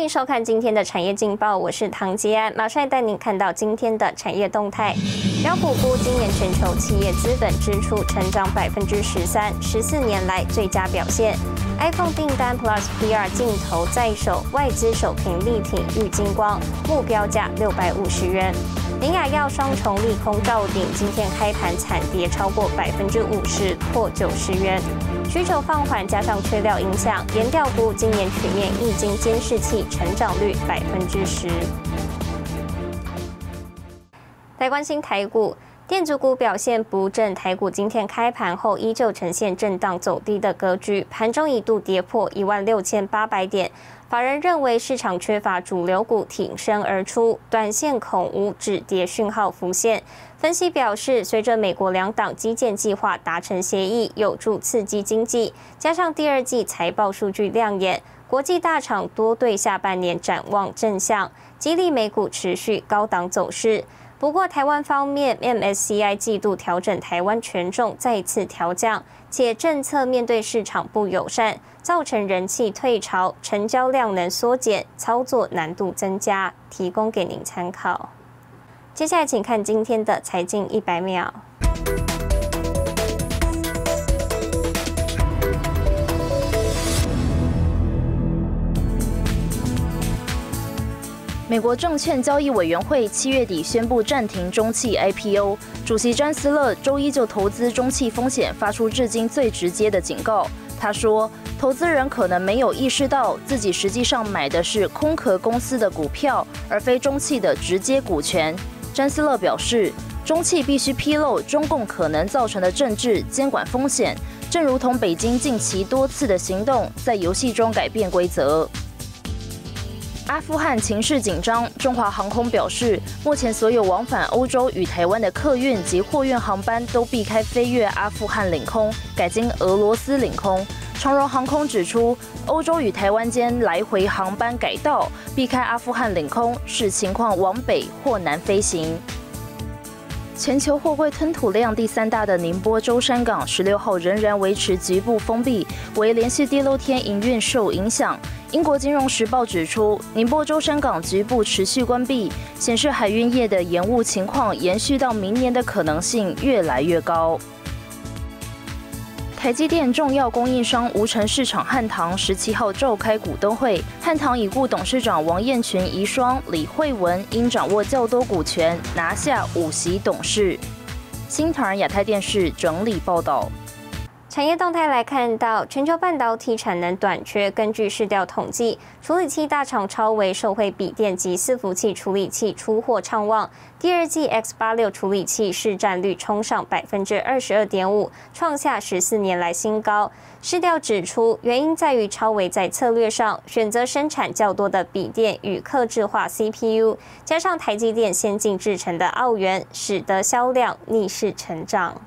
欢迎收看今天的产业劲报，我是唐吉安，马上带您看到今天的产业动态。标普估今年全球企业资本支出成长百分之十三，十四年来最佳表现。iPhone 订单 Plus PR 镜头在手，外资首屏力挺玉金光，目标价六百五十元。林雅药双重利空照顶，今天开盘惨跌超过百分之五十，破九十元。需求放缓加上缺料影响，盐调股今年全面液晶监视器成长率百分之十。来关心台股。电子股表现不振，台股今天开盘后依旧呈现震荡走低的格局，盘中一度跌破一万六千八百点。法人认为市场缺乏主流股挺身而出，短线恐无止跌讯号浮现。分析表示，随着美国两党基建计划达成协议，有助刺激经济，加上第二季财报数据亮眼，国际大厂多对下半年展望正向，激励美股持续高档走势。不过，台湾方面，MSCI 季度调整台湾权重再次调降，且政策面对市场不友善，造成人气退潮，成交量能缩减，操作难度增加，提供给您参考。接下来，请看今天的财经一百秒。美国证券交易委员会七月底宣布暂停中汽 IPO，主席詹斯勒周一就投资中汽风险发出至今最直接的警告。他说，投资人可能没有意识到自己实际上买的是空壳公司的股票，而非中汽的直接股权。詹斯勒表示，中汽必须披露中共可能造成的政治监管风险，正如同北京近期多次的行动，在游戏中改变规则。阿富汗情势紧张，中华航空表示，目前所有往返欧洲与台湾的客运及货运航班都避开飞越阿富汗领空，改经俄罗斯领空。长荣航空指出，欧洲与台湾间来回航班改道，避开阿富汗领空，视情况往北或南飞行。全球货柜吞吐量第三大的宁波舟山港，十六号仍然维持局部封闭，为连续第六天营运受影响。英国金融时报指出，宁波舟山港局部持续关闭，显示海运业的延误情况延续到明年的可能性越来越高。台积电重要供应商无尘市场汉唐十七号召开股东会，汉唐已故董事长王彦群遗孀李慧文因掌握较多股权，拿下五席董事。新唐人亚太电视整理报道。产业动态来看到，全球半导体产能短缺。根据市调统计，处理器大厂超微受惠笔电及伺服器处理器出货畅旺，第二季 X 八六处理器市占率冲上百分之二十二点五，创下十四年来新高。市调指出，原因在于超微在策略上选择生产较多的笔电与客制化 CPU，加上台积电先进制成的澳元，使得销量逆势成长。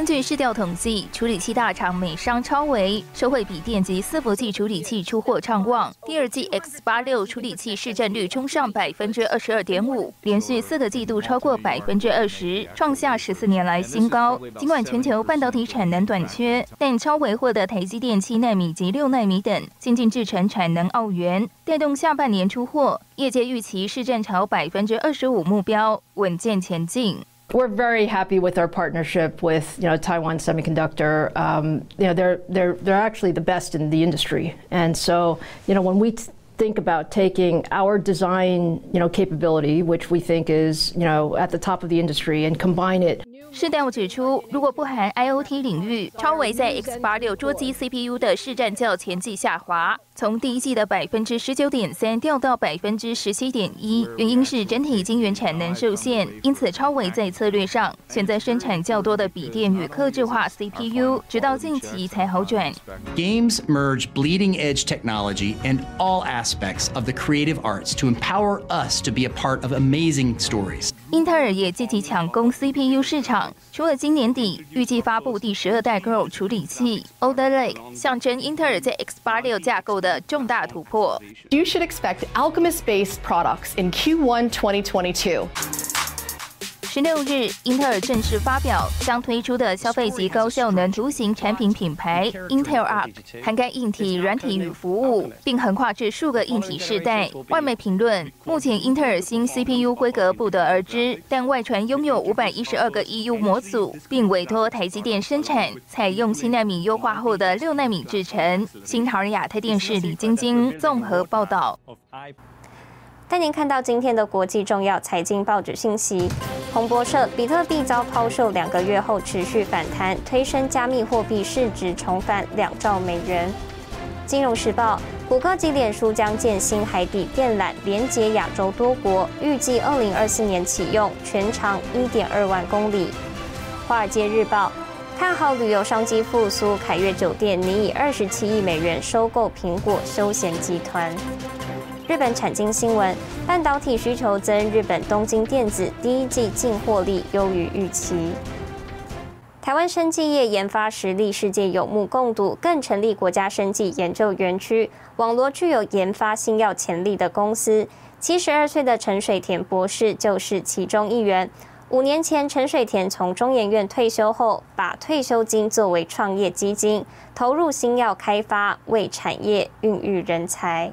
根据市调统计，处理器大厂美商超维收惠笔电及伺服器处理器出货畅旺，第二季 X 八六处理器市占率冲上百分之二十二点五，连续四个季度超过百分之二十，创下十四年来新高。尽管全球半导体产能短缺，但超维获得台积电七纳米及六纳米等先进制程产能澳元，带动下半年出货，业界预期市占朝百分之二十五目标稳健前进。we're very happy with our partnership with you know Taiwan Semiconductor. Um, you know they're they're they're actually the best in the industry, and so you know when we think about taking our design you know capability, which we think is you know at the top of the industry, and combine it 市调指出，如果不含 IOT 领域，超维在 X 八六桌机 CPU 的市占较前季下滑， 从第一季的百分之十九点三掉到百分之十七点一。原因是整体晶圆产能受限，因此超维在策略上选择生产较多的笔电与客制化 CPU，直到近期才好转。Games merge bleeding edge technology and all aspects of the creative arts to empower us to be a part of amazing stories. 英特尔也积极抢攻 CPU 市场，除了今年底预计发布第十二代 Girl 处理器 Older Lake，象征英特尔在 X 八六架构的重大突破。You should expect Alchemist-based products in Q1 2022. 十六日，英特尔正式发表将推出的消费级高效能图形产品品牌 Intel Arc，涵盖硬体、软体与服务，并横跨至数个硬体世代。外媒评论，目前英特尔新 CPU 规格不得而知，但外传拥有五百一十二个 EU 模组，并委托台积电生产，采用七纳米优化后的六纳米制程。新唐人亚太电视李晶晶综合报道。带您看到今天的国际重要财经报纸信息。彭博社：比特币遭抛售两个月后持续反弹，推升加密货币市值重返两兆美元。金融时报：谷歌及脸书将建新海底电缆，连接亚洲多国，预计二零二四年启用，全长一点二万公里。华尔街日报：看好旅游商机复苏，凯悦酒店拟以二十七亿美元收购苹果休闲集团。日本产经新闻：半导体需求增，日本东京电子第一季净获利优于预期。台湾生技业研发实力世界有目共睹，更成立国家生技研究园区，网罗具有研发新药潜力的公司。七十二岁的陈水田博士就是其中一员。五年前，陈水田从中研院退休后，把退休金作为创业基金，投入新药开发，为产业孕育人才。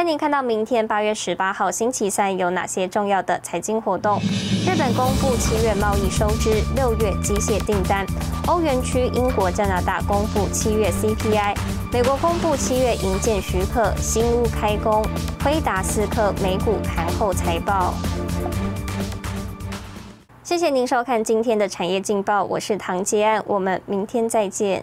带您看到明天八月十八号星期三有哪些重要的财经活动。日本公布七月贸易收支，六月机械订单。欧元区、英国、加拿大公布七月 CPI。美国公布七月营建许可，新屋开工。辉达、斯克美股盘后财报。谢谢您收看今天的产业劲报，我是唐杰安，我们明天再见。